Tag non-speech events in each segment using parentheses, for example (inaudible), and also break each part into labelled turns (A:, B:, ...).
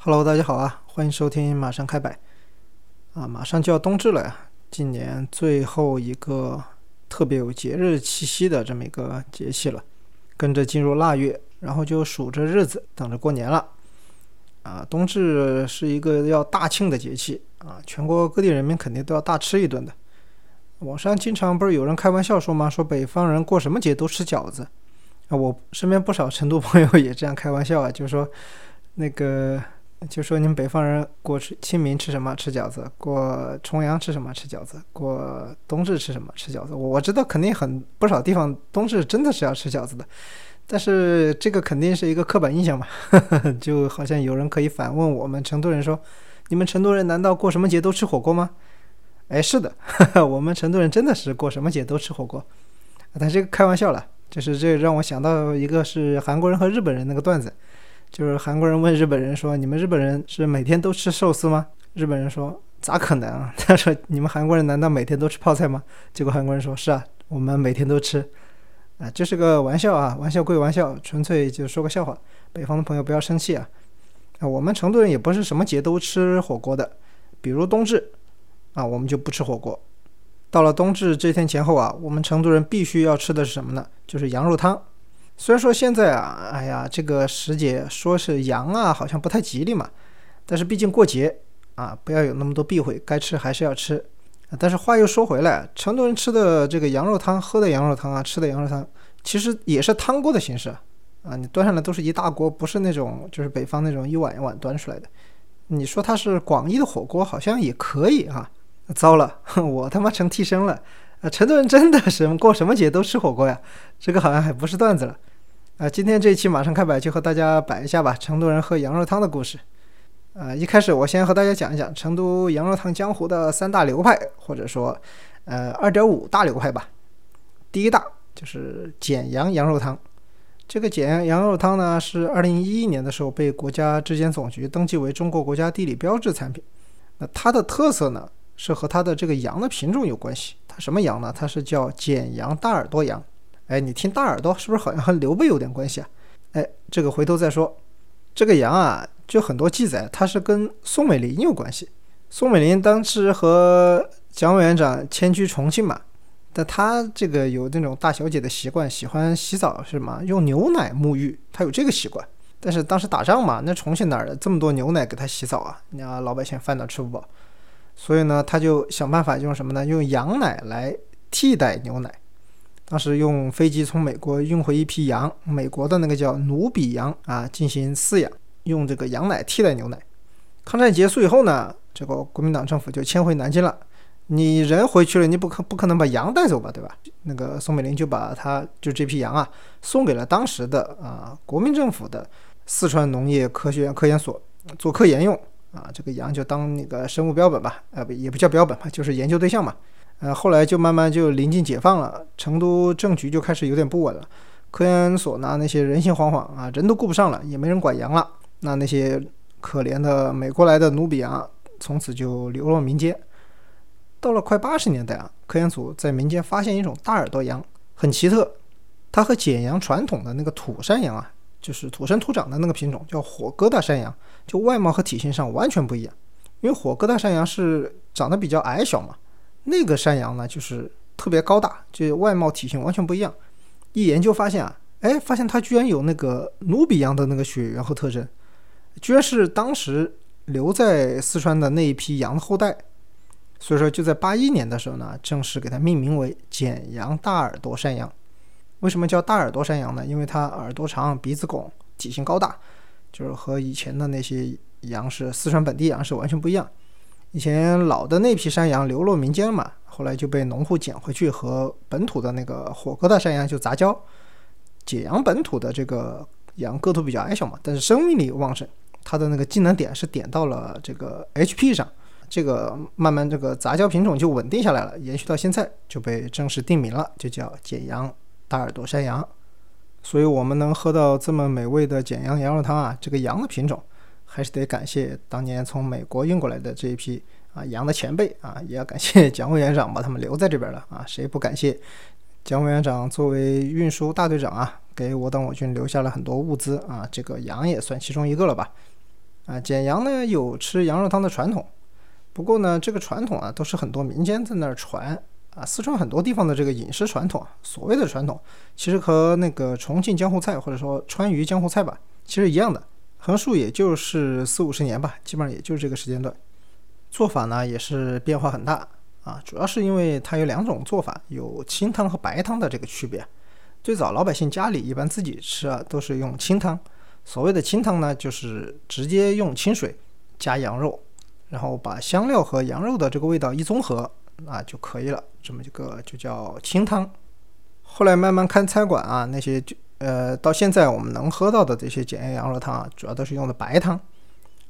A: Hello，大家好啊，欢迎收听马上开摆啊，马上就要冬至了呀，今年最后一个特别有节日气息的这么一个节气了，跟着进入腊月，然后就数着日子等着过年了啊。冬至是一个要大庆的节气啊，全国各地人民肯定都要大吃一顿的。网上经常不是有人开玩笑说吗？说北方人过什么节都吃饺子啊。我身边不少成都朋友也这样开玩笑啊，就是说那个。就说你们北方人过清明吃什么？吃饺子。过重阳吃什么？吃饺子。过冬至吃什么？吃饺子。我我知道肯定很不少地方冬至真的是要吃饺子的，但是这个肯定是一个刻板印象嘛，(laughs) 就好像有人可以反问我们成都人说：“你们成都人难道过什么节都吃火锅吗？”哎，是的，(laughs) 我们成都人真的是过什么节都吃火锅，但这个开玩笑了，就是这让我想到一个是韩国人和日本人那个段子。就是韩国人问日本人说：“你们日本人是每天都吃寿司吗？”日本人说：“咋可能啊？” (laughs) 他说：“你们韩国人难道每天都吃泡菜吗？”结果韩国人说：“是啊，我们每天都吃。”啊，这是个玩笑啊，玩笑归玩笑，纯粹就说个笑话。北方的朋友不要生气啊！啊，我们成都人也不是什么节都吃火锅的，比如冬至啊，我们就不吃火锅。到了冬至这天前后啊，我们成都人必须要吃的是什么呢？就是羊肉汤。虽然说现在啊，哎呀，这个时节说是羊啊，好像不太吉利嘛。但是毕竟过节啊，不要有那么多避讳，该吃还是要吃。但是话又说回来，成都人吃的这个羊肉汤，喝的羊肉汤啊，吃的羊肉汤，其实也是汤锅的形式啊。你端上来都是一大锅，不是那种就是北方那种一碗一碗端出来的。你说它是广义的火锅，好像也可以啊。糟了，(laughs) 我他妈成替身了。啊，成都人真的是过什么节都吃火锅呀？这个好像还不是段子了。啊，今天这一期马上开摆就和大家摆一下吧，成都人喝羊肉汤的故事。啊，一开始我先和大家讲一讲成都羊肉汤江湖的三大流派，或者说，呃，二点五大流派吧。第一大就是简阳羊肉汤。这个简阳羊肉汤呢，是二零一一年的时候被国家质检总局登记为中国国家地理标志产品。那它的特色呢，是和它的这个羊的品种有关系。什么羊呢？它是叫简羊大耳朵羊。哎，你听大耳朵是不是好像和刘备有点关系啊？哎，这个回头再说。这个羊啊，就很多记载，它是跟宋美龄有关系。宋美龄当时和蒋委员长迁居重庆嘛，但她这个有那种大小姐的习惯，喜欢洗澡是吗？用牛奶沐浴，她有这个习惯。但是当时打仗嘛，那重庆哪儿这么多牛奶给她洗澡啊？你老百姓饭都吃不饱，所以呢，他就想办法用什么呢？用羊奶来替代牛奶。当时用飞机从美国运回一批羊，美国的那个叫努比羊啊，进行饲养，用这个羊奶替代牛奶。抗战结束以后呢，这个国民党政府就迁回南京了。你人回去了，你不可不可能把羊带走吧，对吧？那个宋美龄就把他就这批羊啊，送给了当时的啊国民政府的四川农业科学院科研所做科研用啊。这个羊就当那个生物标本吧，呃不也不叫标本吧，就是研究对象嘛。呃，后来就慢慢就临近解放了，成都政局就开始有点不稳了。科研所呢，那些人心惶惶啊，人都顾不上了，也没人管羊了。那那些可怜的美国来的努比羊，从此就流落民间。到了快八十年代啊，科研组在民间发现一种大耳朵羊，很奇特。它和简阳传统的那个土山羊啊，就是土生土长的那个品种，叫火疙瘩山羊，就外貌和体型上完全不一样。因为火疙瘩山羊是长得比较矮小嘛。那个山羊呢，就是特别高大，就外貌体型完全不一样。一研究发现啊，哎，发现它居然有那个努比羊的那个血缘和特征，居然是当时留在四川的那一批羊的后代。所以说，就在八一年的时候呢，正式给它命名为简羊大耳朵山羊。为什么叫大耳朵山羊呢？因为它耳朵长，鼻子拱，体型高大，就是和以前的那些羊是四川本地羊是完全不一样。以前老的那批山羊流落民间嘛，后来就被农户捡回去和本土的那个火疙瘩山羊就杂交。解阳本土的这个羊个头比较矮小嘛，但是生命力旺盛，它的那个技能点是点到了这个 HP 上，这个慢慢这个杂交品种就稳定下来了，延续到现在就被正式定名了，就叫简阳大耳朵山羊。所以我们能喝到这么美味的简阳羊肉汤啊，这个羊的品种。还是得感谢当年从美国运过来的这一批啊羊的前辈啊，也要感谢 (laughs) 蒋委员长把他们留在这边了啊，谁不感谢蒋委员长作为运输大队长啊，给我党我军留下了很多物资啊，这个羊也算其中一个了吧？啊，简阳呢有吃羊肉汤的传统，不过呢，这个传统啊都是很多民间在那儿传啊。四川很多地方的这个饮食传统啊，所谓的传统，其实和那个重庆江湖菜或者说川渝江湖菜吧，其实一样的，横竖也就是四五十年吧，基本上也就是这个时间段。做法呢也是变化很大啊，主要是因为它有两种做法，有清汤和白汤的这个区别。最早老百姓家里一般自己吃啊，都是用清汤。所谓的清汤呢，就是直接用清水加羊肉，然后把香料和羊肉的这个味道一综合，那就可以了。这么一个就叫清汤。后来慢慢看餐馆啊，那些就呃，到现在我们能喝到的这些简阳羊肉汤啊，主要都是用的白汤。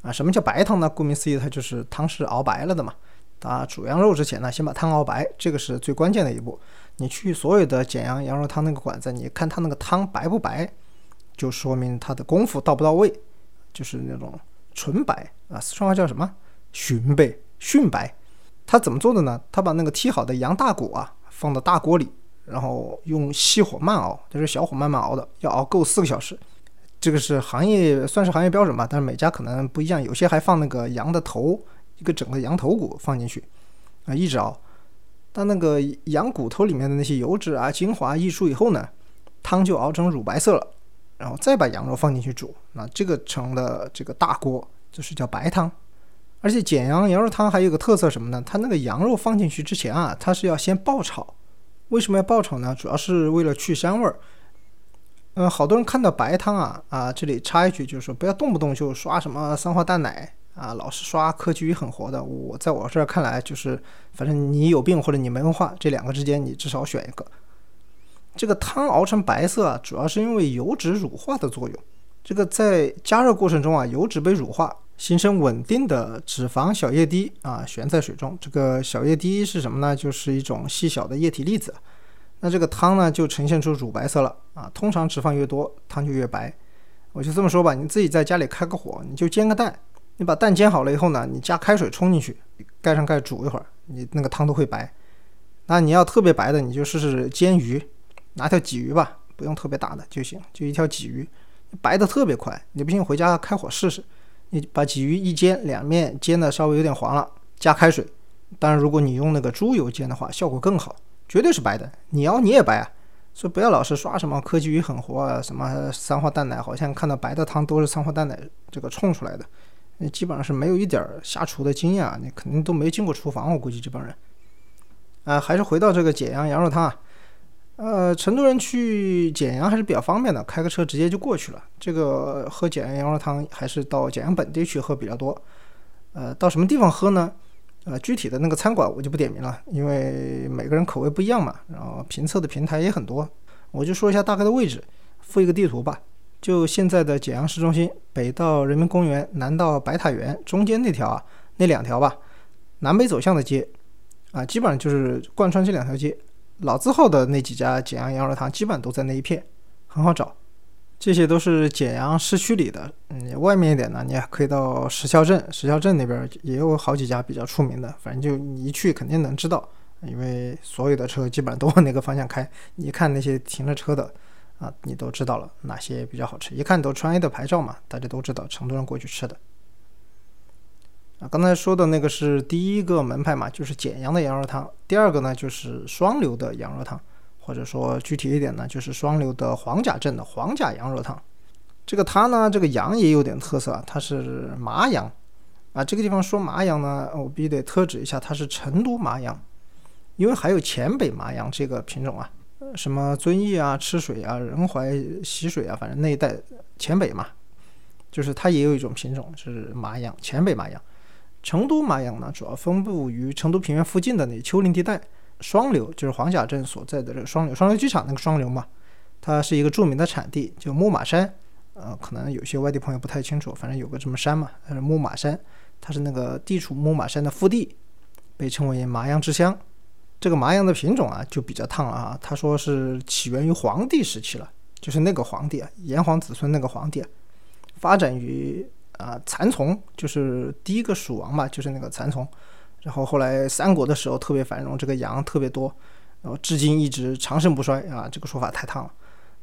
A: 啊，什么叫白汤呢？顾名思义，它就是汤是熬白了的嘛。啊，煮羊肉之前呢，先把汤熬白，这个是最关键的一步。你去所有的简阳羊肉汤那个馆子，你看它那个汤白不白，就说明它的功夫到不到位，就是那种纯白啊。四川话叫什么？寻白，熏白。他怎么做的呢？他把那个剔好的羊大骨啊，放到大锅里，然后用细火慢熬，就是小火慢慢熬的，要熬够四个小时。这个是行业算是行业标准吧，但是每家可能不一样，有些还放那个羊的头，一个整个羊头骨放进去，啊，一直熬，但那个羊骨头里面的那些油脂啊、精华溢出以后呢，汤就熬成乳白色了，然后再把羊肉放进去煮，那这个成了这个大锅，就是叫白汤。而且简阳羊肉汤还有个特色什么呢？它那个羊肉放进去之前啊，它是要先爆炒，为什么要爆炒呢？主要是为了去膻味儿。嗯，好多人看到白汤啊啊，这里插一句，就是说不要动不动就刷什么三花淡奶啊，老是刷科技与狠活的。我在我这儿看来，就是反正你有病或者你没文化，这两个之间你至少选一个。这个汤熬成白色啊，主要是因为油脂乳化的作用。这个在加热过程中啊，油脂被乳化，形成稳定的脂肪小液滴啊，悬在水中。这个小液滴是什么呢？就是一种细小的液体粒子。那这个汤呢，就呈现出乳白色了啊。通常脂肪越多，汤就越白。我就这么说吧，你自己在家里开个火，你就煎个蛋。你把蛋煎好了以后呢，你加开水冲进去，盖上盖煮一会儿，你那个汤都会白。那你要特别白的，你就试试煎鱼，拿条鲫鱼吧，不用特别大的就行，就一条鲫鱼，白的特别快。你不信回家开火试试，你把鲫鱼一煎，两面煎的稍微有点黄了，加开水。当然，如果你用那个猪油煎的话，效果更好。绝对是白的，你要你也白啊！所以不要老是刷什么科技与狠活啊，什么三花淡奶，好像看到白的汤都是三花淡奶这个冲出来的，那基本上是没有一点下厨的经验啊，你肯定都没进过厨房，我估计这帮人。啊，还是回到这个简阳羊肉汤啊，呃，成都人去简阳还是比较方便的，开个车直接就过去了。这个喝简阳羊肉汤还是到简阳本地去喝比较多。呃，到什么地方喝呢？呃，具体的那个餐馆我就不点名了，因为每个人口味不一样嘛。然后评测的平台也很多，我就说一下大概的位置，附一个地图吧。就现在的简阳市中心，北到人民公园，南到白塔园，中间那条啊，那两条吧，南北走向的街，啊，基本上就是贯穿这两条街。老字号的那几家简阳羊肉汤，基本都在那一片，很好找。这些都是简阳市区里的，嗯，外面一点呢，你可以到石桥镇，石桥镇那边也有好几家比较出名的，反正就你一去肯定能知道，因为所有的车基本上都往那个方向开，你看那些停着车的，啊，你都知道了哪些比较好吃，一看都川 A 的牌照嘛，大家都知道成都人过去吃的。啊，刚才说的那个是第一个门派嘛，就是简阳的羊肉汤，第二个呢就是双流的羊肉汤。或者说具体一点呢，就是双流的黄甲镇的黄甲羊肉汤。这个它呢，这个羊也有点特色啊，它是麻羊啊。这个地方说麻羊呢，我必须得特指一下，它是成都麻羊，因为还有黔北麻羊这个品种啊，什么遵义啊、赤水啊、仁怀习水啊，反正那一带黔北嘛，就是它也有一种品种是麻羊，黔北麻羊。成都麻羊呢，主要分布于成都平原附近的那丘陵地带。双流就是黄甲镇所在的这个双流，双流机场那个双流嘛，它是一个著名的产地，就木马山。呃，可能有些外地朋友不太清楚，反正有个什么山嘛，它是木马山，它是那个地处木马山的腹地，被称为麻羊之乡。这个麻羊的品种啊，就比较烫了啊。他说是起源于黄帝时期了，就是那个皇帝啊，炎黄子孙那个皇帝，啊发展于啊蚕丛，就是第一个蜀王嘛，就是那个蚕丛。然后后来三国的时候特别繁荣，这个羊特别多，然后至今一直长盛不衰啊。这个说法太烫了。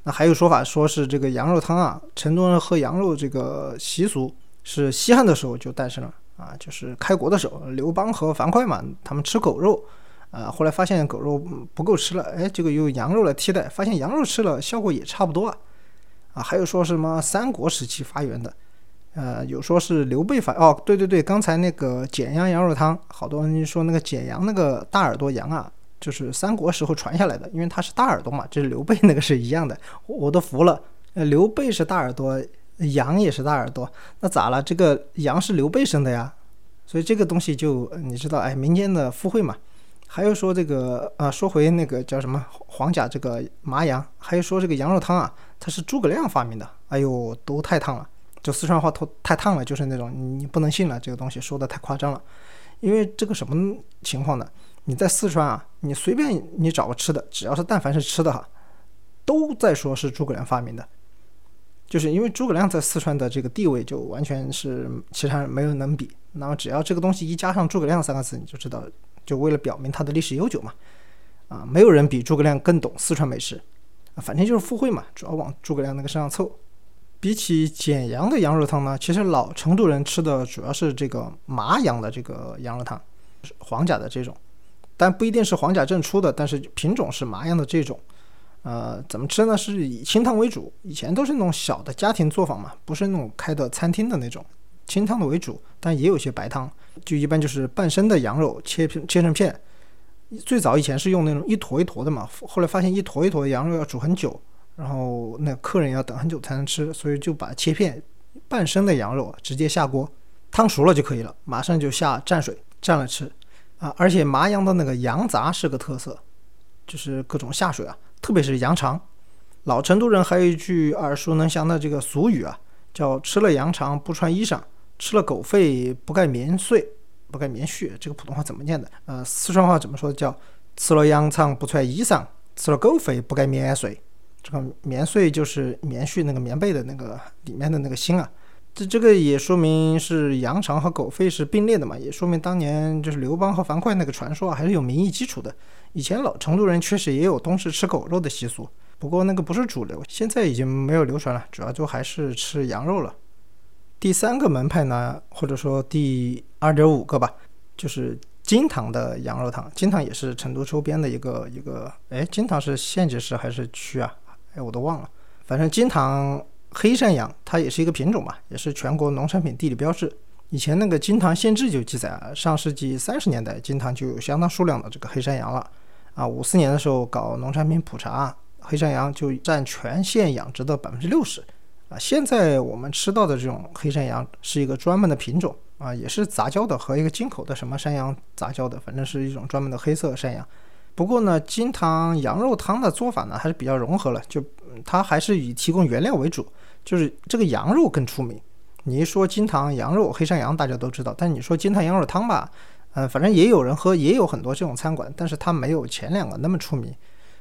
A: 那还有说法说是这个羊肉汤啊，成都人喝羊肉这个习俗是西汉的时候就诞生了啊，就是开国的时候，刘邦和樊哙嘛，他们吃狗肉，啊，后来发现狗肉不够吃了，哎，这个用羊肉来替代，发现羊肉吃了效果也差不多啊，啊，还有说什么三国时期发源的，呃，有说是刘备发，哦，对对对，刚才那个简阳羊肉汤，好多人说那个简阳那个大耳朵羊啊。就是三国时候传下来的，因为他是大耳朵嘛，就是刘备 (laughs) 那个是一样的，我都服了。呃，刘备是大耳朵，羊也是大耳朵，那咋了？这个羊是刘备生的呀，所以这个东西就你知道，哎，民间的附会嘛。还有说这个啊，说回那个叫什么黄甲这个麻羊，还有说这个羊肉汤啊，它是诸葛亮发明的。哎呦，都太烫了，就四川话都太烫了，就是那种你不能信了，这个东西说的太夸张了。因为这个什么情况呢？你在四川啊，你随便你找个吃的，只要是但凡是吃的哈，都在说是诸葛亮发明的，就是因为诸葛亮在四川的这个地位就完全是其他人没有能比。那么只要这个东西一加上诸葛亮三个字，你就知道，就为了表明它的历史悠久嘛。啊，没有人比诸葛亮更懂四川美食，啊，反正就是附会嘛，主要往诸葛亮那个身上凑。比起简阳的羊肉汤呢，其实老成都人吃的主要是这个麻阳的这个羊肉汤，黄甲的这种。但不一定是黄甲正出的，但是品种是麻羊的这种，呃，怎么吃呢？是以清汤为主，以前都是那种小的家庭作坊嘛，不是那种开的餐厅的那种，清汤的为主，但也有些白汤，就一般就是半生的羊肉切片切成片，最早以前是用那种一坨一坨的嘛，后来发现一坨一坨的羊肉要煮很久，然后那客人要等很久才能吃，所以就把切片半生的羊肉直接下锅，汤熟了就可以了，马上就下蘸水蘸了吃。啊，而且麻阳的那个羊杂是个特色，就是各种下水啊，特别是羊肠。老成都人还有一句耳熟能详的这个俗语啊，叫“吃了羊肠不穿衣裳，吃了狗肺不盖棉穗，不盖棉絮”。这个普通话怎么念的？呃，四川话怎么说？叫“吃了羊肠不穿衣裳，吃了狗肺不盖棉穗”。这个棉穗就是棉絮那个棉被的那个里面的那个芯啊。这这个也说明是羊肠和狗肺是并列的嘛，也说明当年就是刘邦和樊哙那个传说啊还是有民意基础的。以前老成都人确实也有冬至吃狗肉的习俗，不过那个不是主流，现在已经没有流传了，主要就还是吃羊肉了。第三个门派呢，或者说第二点五个吧，就是金堂的羊肉汤。金堂也是成都周边的一个一个，哎，金堂是县级市还是区啊？哎，我都忘了，反正金堂。黑山羊它也是一个品种嘛，也是全国农产品地理标志。以前那个《金堂县志》就记载啊，上世纪三十年代金堂就有相当数量的这个黑山羊了。啊，五四年的时候搞农产品普查，黑山羊就占全县养殖的百分之六十。啊，现在我们吃到的这种黑山羊是一个专门的品种啊，也是杂交的和一个进口的什么山羊杂交的，反正是一种专门的黑色山羊。不过呢，金堂羊肉汤的做法呢还是比较融合了，就它还是以提供原料为主。就是这个羊肉更出名，你一说金堂羊肉黑山羊，大家都知道。但你说金堂羊肉汤吧，呃，反正也有人喝，也有很多这种餐馆，但是它没有前两个那么出名。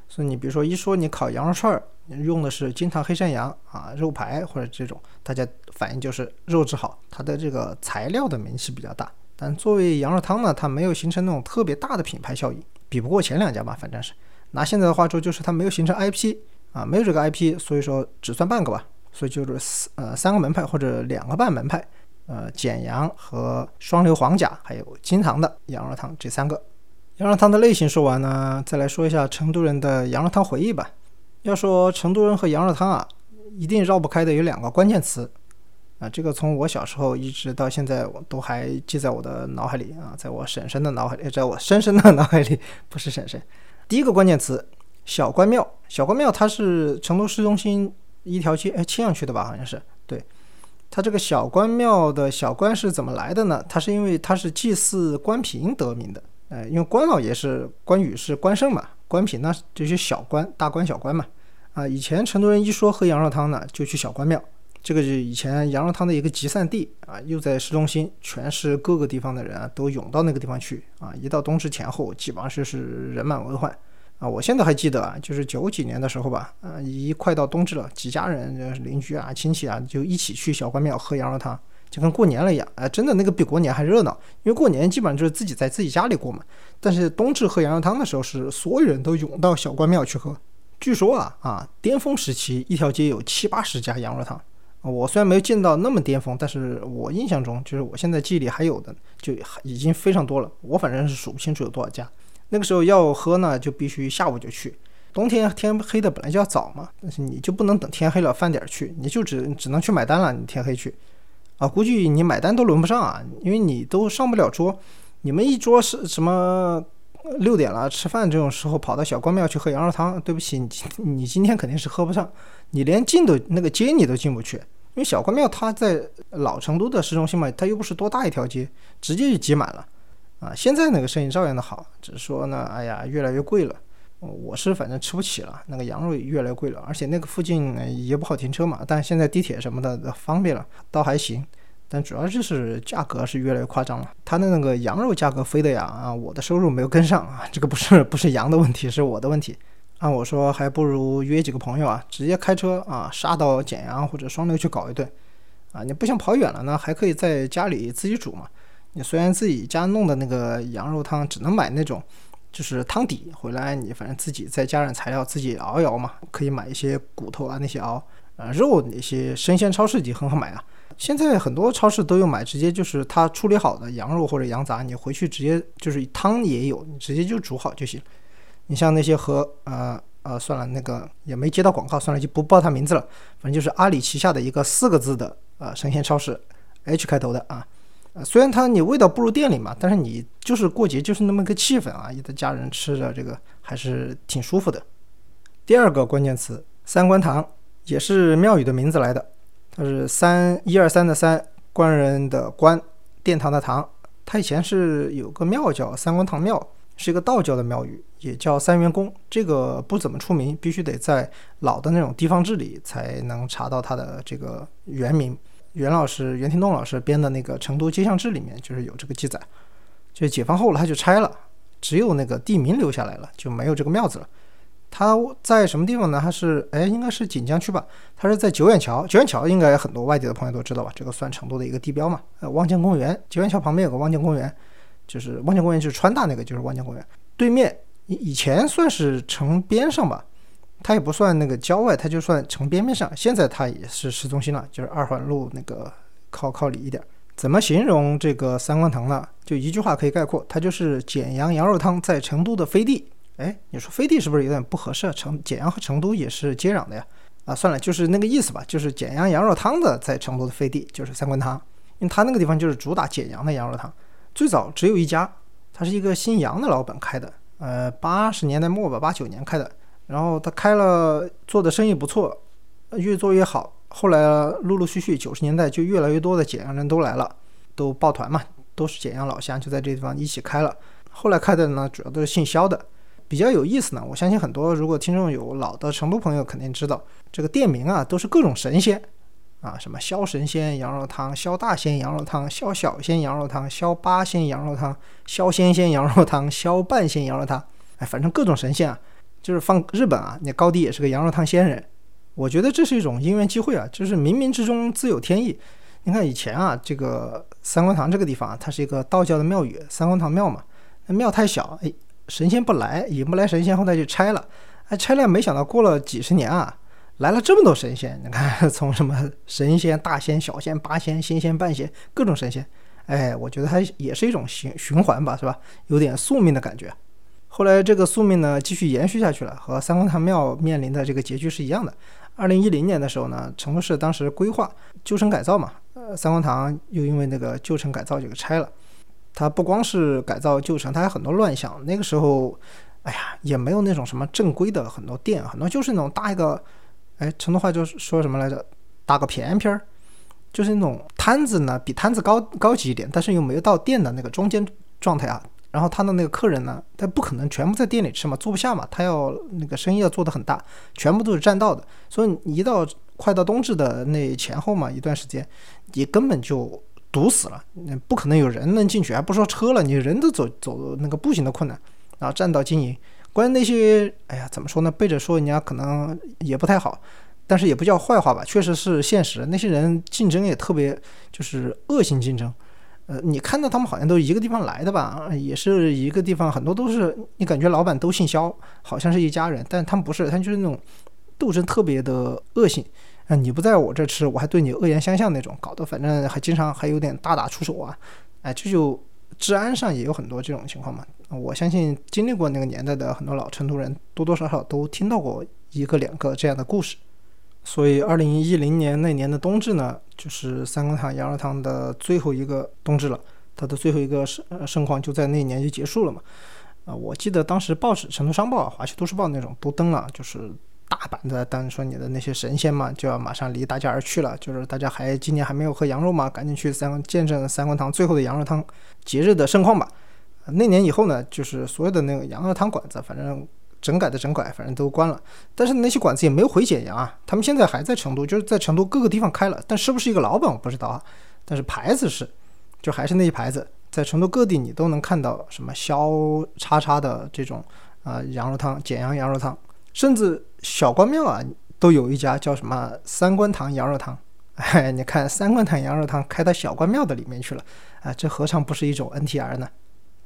A: 所以你比如说一说你烤羊肉串儿，用的是金堂黑山羊啊，肉排或者这种，大家反应就是肉质好，它的这个材料的名气比较大。但作为羊肉汤呢，它没有形成那种特别大的品牌效应，比不过前两家吧，反正是。拿现在的话说，就是它没有形成 IP 啊，没有这个 IP，所以说只算半个吧。所以就是呃三个门派或者两个半门派，呃简阳和双流黄甲，还有金堂的羊肉汤这三个羊肉汤的类型说完呢，再来说一下成都人的羊肉汤回忆吧。要说成都人和羊肉汤啊，一定绕不开的有两个关键词啊，这个从我小时候一直到现在，我都还记在我的脑海里啊，在我婶婶的脑海里，在我深深的脑海里，不是婶婶。第一个关键词小关庙，小关庙它是成都市中心。一条街，哎，青羊区的吧，好像是。对，它这个小关庙的小关是怎么来的呢？它是因为它是祭祀关平得名的。呃，因为关老爷是关羽是关胜嘛，关平呢就是小关，大关小关嘛。啊，以前成都人一说喝羊肉汤呢，就去小关庙，这个是以前羊肉汤的一个集散地啊，又在市中心，全市各个地方的人啊都涌到那个地方去啊。一到冬至前后，基本上是是人满为患。啊，我现在还记得啊，就是九几年的时候吧，啊，一快到冬至了，几家人、邻居啊、亲戚啊，就一起去小关庙喝羊肉汤，就跟过年了一样。哎，真的那个比过年还热闹，因为过年基本上就是自己在自己家里过嘛。但是冬至喝羊肉汤的时候，是所有人都涌到小关庙去喝。据说啊啊，巅峰时期一条街有七八十家羊肉汤，我虽然没有见到那么巅峰，但是我印象中就是我现在记忆里还有的就已经非常多了。我反正是数不清楚有多少家。那个时候要喝呢，就必须下午就去。冬天天黑的本来就要早嘛，但是你就不能等天黑了饭点去，你就只只能去买单了。你天黑去，啊，估计你买单都轮不上啊，因为你都上不了桌。你们一桌是什么六点了吃饭这种时候跑到小关庙去喝羊肉汤？对不起，你你今天肯定是喝不上，你连进都那个街你都进不去。因为小关庙它在老成都的市中心嘛，它又不是多大一条街，直接就挤满了，啊，现在那个生意照样的好，只是说呢，哎呀，越来越贵了，我是反正吃不起了，那个羊肉越来越贵了，而且那个附近也不好停车嘛，但现在地铁什么的方便了，倒还行，但主要就是价格是越来越夸张了，它的那个羊肉价格飞的呀，啊，我的收入没有跟上啊，这个不是不是羊的问题，是我的问题。那我说，还不如约几个朋友啊，直接开车啊，杀到简阳或者双流去搞一顿，啊，你不想跑远了呢，还可以在家里自己煮嘛。你虽然自己家弄的那个羊肉汤只能买那种，就是汤底回来，你反正自己再加点材料，自己熬一熬嘛。可以买一些骨头啊那些熬，啊肉那些生鲜超市里很好买啊。现在很多超市都有买，直接就是它处理好的羊肉或者羊杂，你回去直接就是汤也有，你直接就煮好就行。你像那些和呃呃算了，那个也没接到广告，算了就不报他名字了。反正就是阿里旗下的一个四个字的呃生鲜超市，H 开头的啊。呃，虽然它你味道不如店里嘛，但是你就是过节就是那么个气氛啊，一家人吃着这个还是挺舒服的。第二个关键词三官堂也是庙宇的名字来的，它是三一二三的三官人的官殿堂的堂，它以前是有个庙叫三官堂庙。是一个道教的庙宇，也叫三元宫。这个不怎么出名，必须得在老的那种地方志里才能查到它的这个原名。袁老师、袁天栋老师编的那个《成都街巷志》里面就是有这个记载。就解放后了，他就拆了，只有那个地名留下来了，就没有这个庙子了。它在什么地方呢？它是哎，应该是锦江区吧？它是在九眼桥。九眼桥应该很多外地的朋友都知道吧？这个算成都的一个地标嘛。呃，望江公园，九眼桥旁边有个望江公园。就是望江公园，就是川大那个，就是望江公园对面。以以前算是城边上吧，它也不算那个郊外，它就算城边边上。现在它也是市中心了，就是二环路那个靠靠里一点。怎么形容这个三官堂呢？就一句话可以概括，它就是简阳羊肉汤在成都的飞地。哎，你说飞地是不是有点不合适？成简阳和成都也是接壤的呀。啊，算了，就是那个意思吧，就是简阳羊肉汤的在成都的飞地，就是三官堂，因为它那个地方就是主打简阳的羊肉汤。最早只有一家，他是一个姓杨的老板开的，呃，八十年代末吧，八九年开的。然后他开了，做的生意不错，越做越好。后来陆陆续续，九十年代就越来越多的简阳人都来了，都抱团嘛，都是简阳老乡，就在这地方一起开了。后来开的呢，主要都是姓肖的。比较有意思呢，我相信很多如果听众有老的成都朋友肯定知道，这个店名啊都是各种神仙。啊，什么萧神仙羊肉汤、萧大仙羊肉汤、萧小仙羊肉汤、萧八仙羊肉汤、萧仙仙羊肉汤、萧半仙羊肉汤，哎，反正各种神仙啊，就是放日本啊，那高低也是个羊肉汤仙人。我觉得这是一种因缘机会啊，就是冥冥之中自有天意。你看以前啊，这个三官堂这个地方啊，它是一个道教的庙宇，三官堂庙嘛，那庙太小，哎，神仙不来，引不来神仙，后来就拆了。哎，拆了，没想到过了几十年啊。来了这么多神仙，你看 (laughs) 从什么神仙、大仙、小仙、八仙、仙仙、半仙，各种神仙，哎，我觉得它也是一种循循环吧，是吧？有点宿命的感觉。后来这个宿命呢，继续延续下去了，和三官堂庙面临的这个结局是一样的。二零一零年的时候呢，成都市当时规划旧城改造嘛，呃，三官堂又因为那个旧城改造就给拆了。它不光是改造旧城，它还有很多乱象。那个时候，哎呀，也没有那种什么正规的很多店，很多就是那种搭一个。哎，成都话就是说什么来着？打个偏偏儿，就是那种摊子呢，比摊子高高级一点，但是又没有到店的那个中间状态啊。然后他的那个客人呢，他不可能全部在店里吃嘛，坐不下嘛，他要那个生意要做得很大，全部都是占道的。所以你一到快到冬至的那前后嘛，一段时间，你根本就堵死了，那不可能有人能进去，还不说车了，你人都走走那个步行的困难，然后占道经营。关于那些，哎呀，怎么说呢？背着说人家可能也不太好，但是也不叫坏话吧，确实是现实。那些人竞争也特别，就是恶性竞争。呃，你看到他们好像都一个地方来的吧，也是一个地方，很多都是你感觉老板都姓肖，好像是一家人，但他们不是，他就是那种斗争特别的恶性。啊，你不在我这吃，我还对你恶言相向那种，搞得反正还经常还有点大打出手啊，哎，这就治安上也有很多这种情况嘛。我相信经历过那个年代的很多老成都人，多多少少都听到过一个两个这样的故事。所以，二零一零年那年的冬至呢，就是三官堂羊肉汤的最后一个冬至了，它的最后一个盛盛况就在那年就结束了嘛。啊，我记得当时报纸《成都商报》《华西都市报》那种都登了，就是大版的登说你的那些神仙嘛，就要马上离大家而去了。就是大家还今年还没有喝羊肉嘛，赶紧去三见证三观堂最后的羊肉汤节日的盛况吧。那年以后呢，就是所有的那个羊肉汤馆子，反正整改的整改，反正都关了。但是那些馆子也没有回简阳啊，他们现在还在成都，就是在成都各个地方开了，但是不是一个老板我不知道啊。但是牌子是，就还是那些牌子。在成都各地，你都能看到什么肖叉叉的这种啊羊肉汤、简阳羊肉汤，甚至小关庙啊都有一家叫什么三官堂羊肉汤。(laughs) 哎，你看三官堂羊肉汤开到小关庙的里面去了，啊，这何尝不是一种 NTR 呢？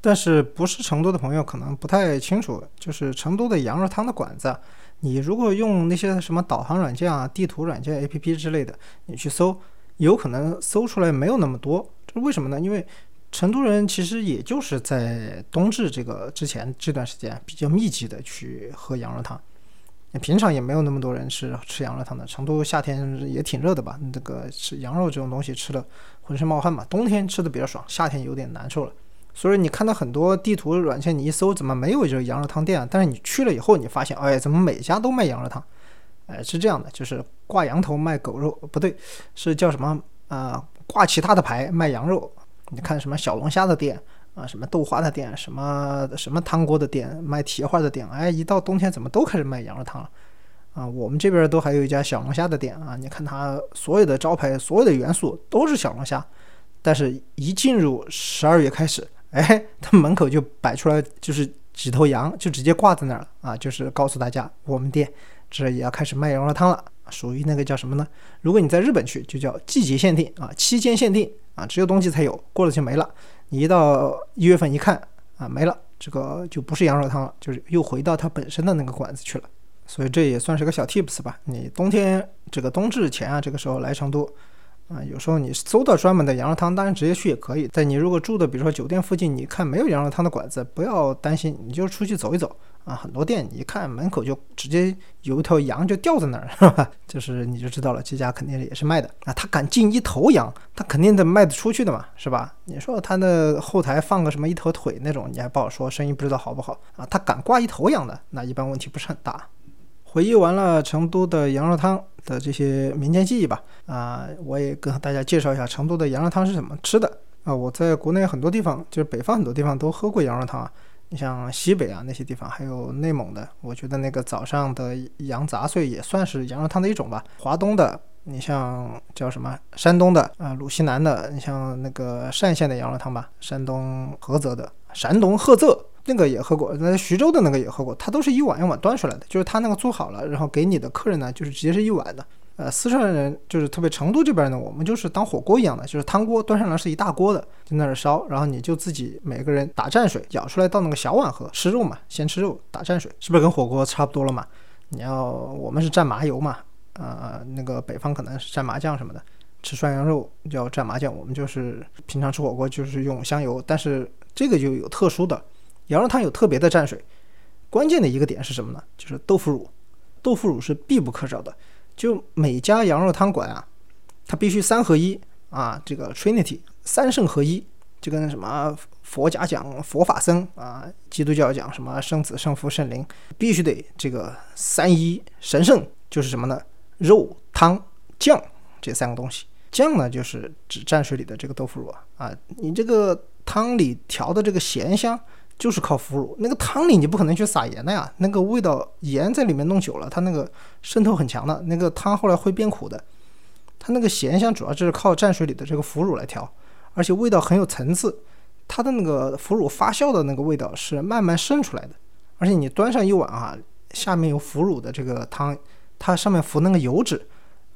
A: 但是不是成都的朋友可能不太清楚，就是成都的羊肉汤的馆子，你如果用那些什么导航软件啊、地图软件 APP 之类的，你去搜，有可能搜出来没有那么多。这为什么呢？因为成都人其实也就是在冬至这个之前这段时间比较密集的去喝羊肉汤，平常也没有那么多人是吃羊肉汤的。成都夏天也挺热的吧？这个吃羊肉这种东西吃的浑身冒汗嘛。冬天吃的比较爽，夏天有点难受了。所以你看到很多地图软件，你一搜怎么没有这个羊肉汤店啊？但是你去了以后，你发现，哎，怎么每家都卖羊肉汤？哎，是这样的，就是挂羊头卖狗肉，不对，是叫什么啊？挂其他的牌卖羊肉。你看什么小龙虾的店啊，什么豆花的店，什么什么汤锅的店，卖蹄花的店，哎，一到冬天怎么都开始卖羊肉汤了啊？我们这边都还有一家小龙虾的店啊，你看它所有的招牌，所有的元素都是小龙虾，但是一进入十二月开始，哎，它门口就摆出来就是几头羊，就直接挂在那儿了啊，就是告诉大家我们店这也要开始卖羊肉汤了，属于那个叫什么呢？如果你在日本去，就叫季节限定啊，期间限定。啊，只有冬季才有，过了就没了。你一到一月份一看，啊，没了，这个就不是羊肉汤了，就是又回到它本身的那个馆子去了。所以这也算是个小 tips 吧。你冬天这个冬至前啊，这个时候来成都。啊，有时候你搜到专门的羊肉汤，当然直接去也可以。但你如果住的，比如说酒店附近，你看没有羊肉汤的馆子，不要担心，你就出去走一走啊。很多店你一看门口就直接有一头羊就吊在那儿，(laughs) 是吧？就是你就知道了，这家肯定也是卖的啊。他敢进一头羊，他肯定得卖得出去的嘛，是吧？你说他的后台放个什么一头腿那种，你还不好说，生意不知道好不好啊？他敢挂一头羊的，那一般问题不是很大。回忆完了成都的羊肉汤的这些民间记忆吧，啊，我也跟大家介绍一下成都的羊肉汤是怎么吃的啊。我在国内很多地方，就是北方很多地方都喝过羊肉汤啊。你像西北啊那些地方，还有内蒙的，我觉得那个早上的羊杂碎也算是羊肉汤的一种吧。华东的，你像叫什么？山东的啊，鲁西南的，你像那个单县的羊肉汤吧，山东菏泽的，山东菏泽。那个也喝过，那徐州的那个也喝过，它都是一碗一碗端出来的，就是他那个做好了，然后给你的客人呢，就是直接是一碗的。呃，四川人就是特别成都这边呢，我们就是当火锅一样的，就是汤锅端上来是一大锅的，在那儿烧，然后你就自己每个人打蘸水，舀出来到那个小碗喝，吃肉嘛，先吃肉打蘸水，是不是跟火锅差不多了嘛？你要我们是蘸麻油嘛，呃，那个北方可能是蘸麻酱什么的，吃涮羊肉就要蘸麻酱，我们就是平常吃火锅就是用香油，但是这个就有特殊的。羊肉汤有特别的蘸水，关键的一个点是什么呢？就是豆腐乳，豆腐乳是必不可少的。就每家羊肉汤馆啊，它必须三合一啊，这个 Trinity 三圣合一，就跟什么佛家讲佛法僧啊，基督教讲什么圣子圣父圣灵，必须得这个三一神圣，就是什么呢？肉汤酱这三个东西。酱呢，就是指蘸水里的这个豆腐乳啊，啊，你这个汤里调的这个咸香。就是靠腐乳，那个汤里你不可能去撒盐的呀，那个味道盐在里面弄久了，它那个渗透很强的，那个汤后来会变苦的。它那个咸香主要就是靠蘸水里的这个腐乳来调，而且味道很有层次。它的那个腐乳发酵的那个味道是慢慢渗出来的，而且你端上一碗啊，下面有腐乳的这个汤，它上面浮那个油脂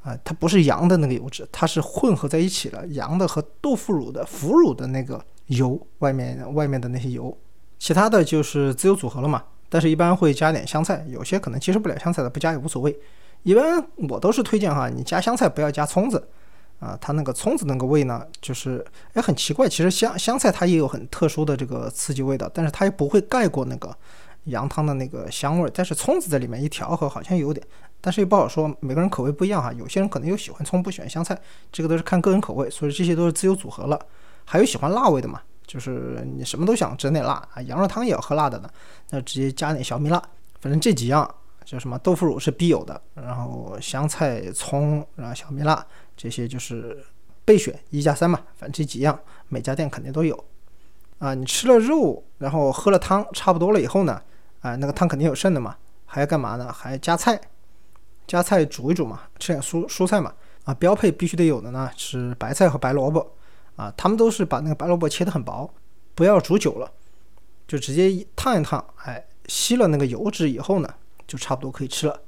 A: 啊，它不是羊的那个油脂，它是混合在一起了，羊的和豆腐乳的腐乳的那个油外面外面的那些油。其他的就是自由组合了嘛，但是一般会加点香菜，有些可能接受不了香菜的不加也无所谓。一般我都是推荐哈，你加香菜不要加葱子，啊，它那个葱子那个味呢，就是哎很奇怪，其实香香菜它也有很特殊的这个刺激味道，但是它又不会盖过那个羊汤的那个香味。但是葱子在里面一调和，好像有点，但是又不好说，每个人口味不一样哈，有些人可能又喜欢葱，不喜欢香菜，这个都是看个人口味，所以这些都是自由组合了。还有喜欢辣味的嘛，就是你什么都想整点辣啊，羊肉汤也要喝辣的呢，那直接加点小米辣，反正这几样。就什么豆腐乳是必有的，然后香菜、葱，然后小米辣这些就是备选一加三嘛，反正这几样每家店肯定都有。啊，你吃了肉，然后喝了汤，差不多了以后呢，啊，那个汤肯定有剩的嘛，还要干嘛呢？还加菜，加菜煮一煮嘛，吃点蔬蔬菜嘛。啊，标配必须得有的呢是白菜和白萝卜。啊，他们都是把那个白萝卜切得很薄，不要煮久了，就直接烫一烫，哎，吸了那个油脂以后呢。就差不多可以吃了。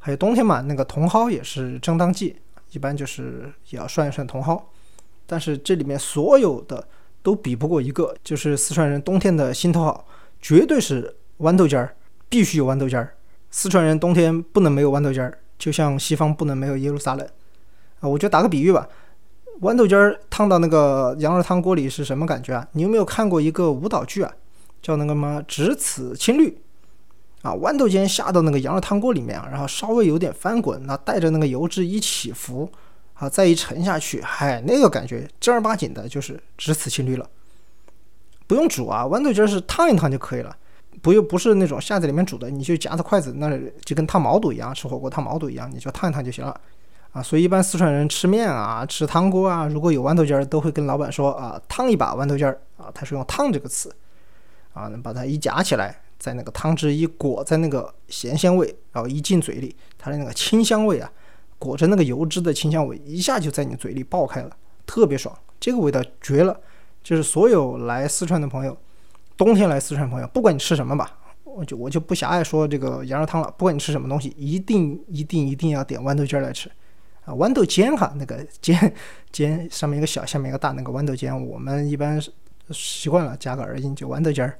A: 还有冬天嘛，那个茼蒿也是正当季，一般就是也要涮一涮茼蒿。但是这里面所有的都比不过一个，就是四川人冬天的心头好，绝对是豌豆尖儿，必须有豌豆尖儿。四川人冬天不能没有豌豆尖儿，就像西方不能没有耶路撒冷啊。我就打个比喻吧，豌豆尖儿烫到那个羊肉汤锅里是什么感觉啊？你有没有看过一个舞蹈剧啊？叫那个什么《只此青绿》。啊，豌豆尖下到那个羊肉汤锅里面啊，然后稍微有点翻滚，那带着那个油脂一起浮，啊，再一沉下去，嗨，那个感觉正儿八经的就是只此青绿了，不用煮啊，豌豆尖是烫一烫就可以了，不用不是那种下在里面煮的，你就夹着筷子，那就跟烫毛肚一样，吃火锅烫毛肚一样，你就烫一烫就行了，啊，所以一般四川人吃面啊，吃汤锅啊，如果有豌豆尖儿，都会跟老板说啊，烫一把豌豆尖儿啊，他是用烫这个词，啊，能把它一夹起来。在那个汤汁一裹在那个咸鲜味，然后一进嘴里，它的那个清香味啊，裹着那个油脂的清香味，一下就在你嘴里爆开了，特别爽，这个味道绝了。就是所有来四川的朋友，冬天来四川朋友，不管你吃什么吧，我就我就不狭隘说这个羊肉汤了，不管你吃什么东西，一定一定一定要点豌豆尖来吃啊，豌豆尖哈，那个尖尖上面一个小，下面一个大，那个豌豆尖，我们一般习惯了加个儿音，就豌豆尖儿，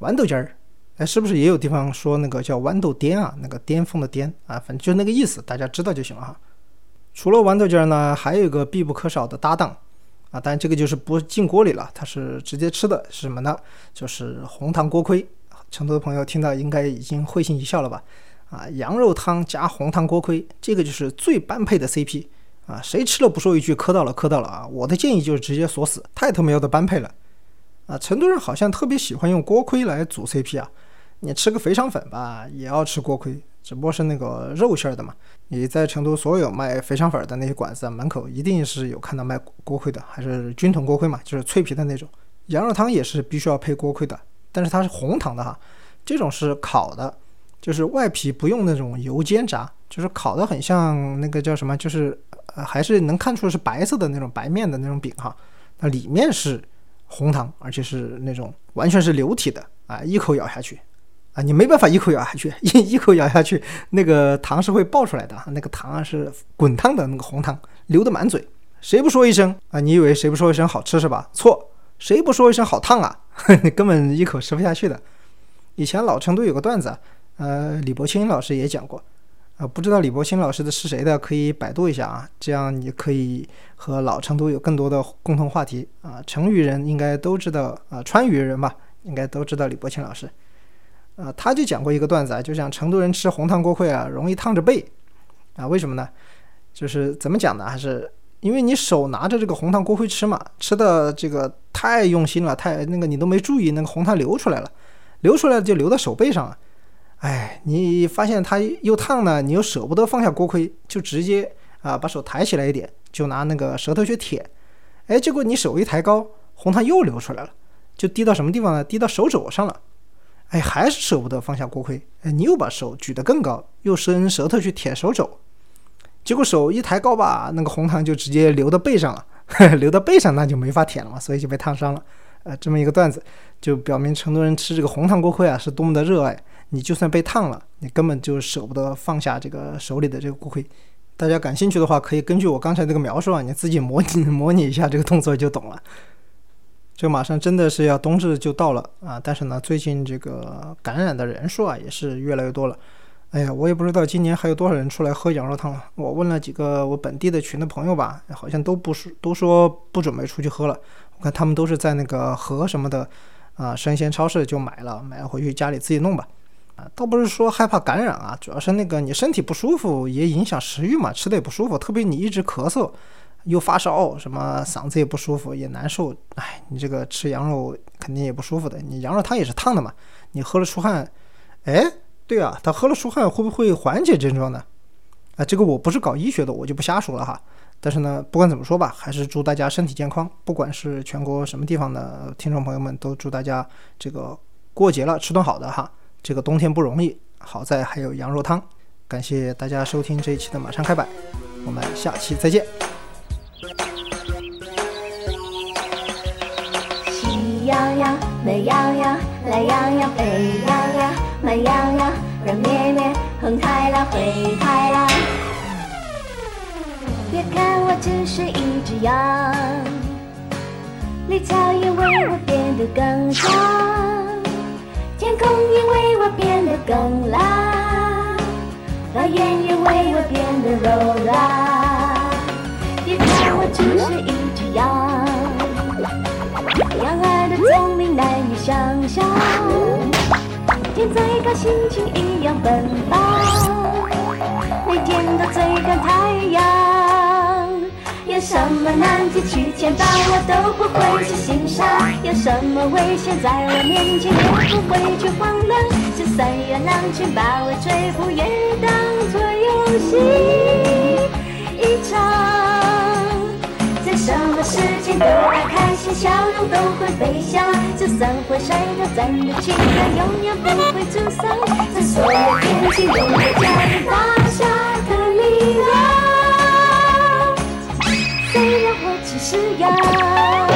A: 豌豆尖儿。哎，是不是也有地方说那个叫豌豆颠啊？那个巅峰的颠啊，反正就那个意思，大家知道就行了哈。除了豌豆尖儿呢，还有一个必不可少的搭档啊，但这个就是不进锅里了，它是直接吃的，是什么呢？就是红糖锅盔。成都的朋友听到应该已经会心一笑了吧？啊，羊肉汤加红糖锅盔，这个就是最般配的 CP 啊，谁吃了不说一句磕到了磕到了啊？我的建议就是直接锁死，太他喵的般配了啊！成都人好像特别喜欢用锅盔来组 CP 啊。你吃个肥肠粉吧，也要吃锅盔，只不过是那个肉馅的嘛。你在成都所有卖肥肠粉的那些馆子门口，一定是有看到卖锅盔的，还是军统锅盔嘛，就是脆皮的那种。羊肉汤也是必须要配锅盔的，但是它是红糖的哈，这种是烤的，就是外皮不用那种油煎炸，就是烤的很像那个叫什么，就是呃还是能看出是白色的那种白面的那种饼哈，那里面是红糖，而且是那种完全是流体的啊，一口咬下去。啊，你没办法一口咬下去，一一口咬下去，那个糖是会爆出来的，那个糖啊是滚烫的那个红糖，流的满嘴。谁不说一声啊？你以为谁不说一声好吃是吧？错，谁不说一声好烫啊？(laughs) 你根本一口吃不下去的。以前老成都有个段子，呃，李伯清老师也讲过，啊，不知道李伯清老师的是谁的，可以百度一下啊，这样你可以和老成都有更多的共同话题啊。成渝人应该都知道啊，川渝人吧，应该都知道李伯清老师。啊，他就讲过一个段子啊，就讲成都人吃红糖锅盔啊，容易烫着背，啊，为什么呢？就是怎么讲呢？还是因为你手拿着这个红糖锅盔吃嘛，吃的这个太用心了，太那个你都没注意，那个红糖流出来了，流出来就流到手背上了。哎，你发现它又烫呢，你又舍不得放下锅盔，就直接啊把手抬起来一点，就拿那个舌头去舔，哎，结果你手一抬高，红糖又流出来了，就滴到什么地方呢？滴到手肘上了。哎，还是舍不得放下锅盔。哎，你又把手举得更高，又伸舌头去舔手肘，结果手一抬高吧，那个红糖就直接流到背上了。(laughs) 流到背上那就没法舔了嘛，所以就被烫伤了。呃，这么一个段子，就表明成都人吃这个红糖锅盔啊是多么的热爱。你就算被烫了，你根本就舍不得放下这个手里的这个锅盔。大家感兴趣的话，可以根据我刚才这个描述啊，你自己模拟 (laughs) 模拟一下这个动作就懂了。这马上真的是要冬至就到了啊！但是呢，最近这个感染的人数啊也是越来越多了哎呀，我也不知道今年还有多少人出来喝羊肉汤了。我问了几个我本地的群的朋友吧，好像都不是都说不准备出去喝了。我看他们都是在那个河什么的啊，生鲜超市就买了，买了回去家里自己弄吧。啊，倒不是说害怕感染啊，主要是那个你身体不舒服也影响食欲嘛，吃的也不舒服。特别你一直咳嗽，又发烧，什么嗓子也不舒服，也难受。哎，你这个吃羊肉肯定也不舒服的。你羊肉汤也是烫的嘛，你喝了出汗，哎。对啊，他喝了出汗会不会缓解症状呢？啊，这个我不是搞医学的，我就不瞎说了哈。但是呢，不管怎么说吧，还是祝大家身体健康。不管是全国什么地方的听众朋友们，都祝大家这个过节了吃顿好的哈。这个冬天不容易，好在还有羊肉汤。感谢大家收听这一期的马上开摆，我们下期再见。
B: 喜羊羊、美羊羊、懒羊羊、沸羊羊。慢羊羊，软绵绵，红太狼，灰太狼。别看我只是一只羊，绿草因为我变得更香，天空因为我变得更蓝，花园因为我变得柔软。别看我只是一只羊，羊儿的聪明难以想象。天再高，心情一样奔放。每天都追赶太阳，什么难题去牵绊，我都不会去心上。有什么危险在我面前，也不会去慌乱。就算有狼群把我追捕，也当作游戏一场。在什么事情都爱开心，笑容都会飞翔。就算会摔倒，咱的情感永远不会沮丧。在所有天气，都会加入大侠的力量。是要。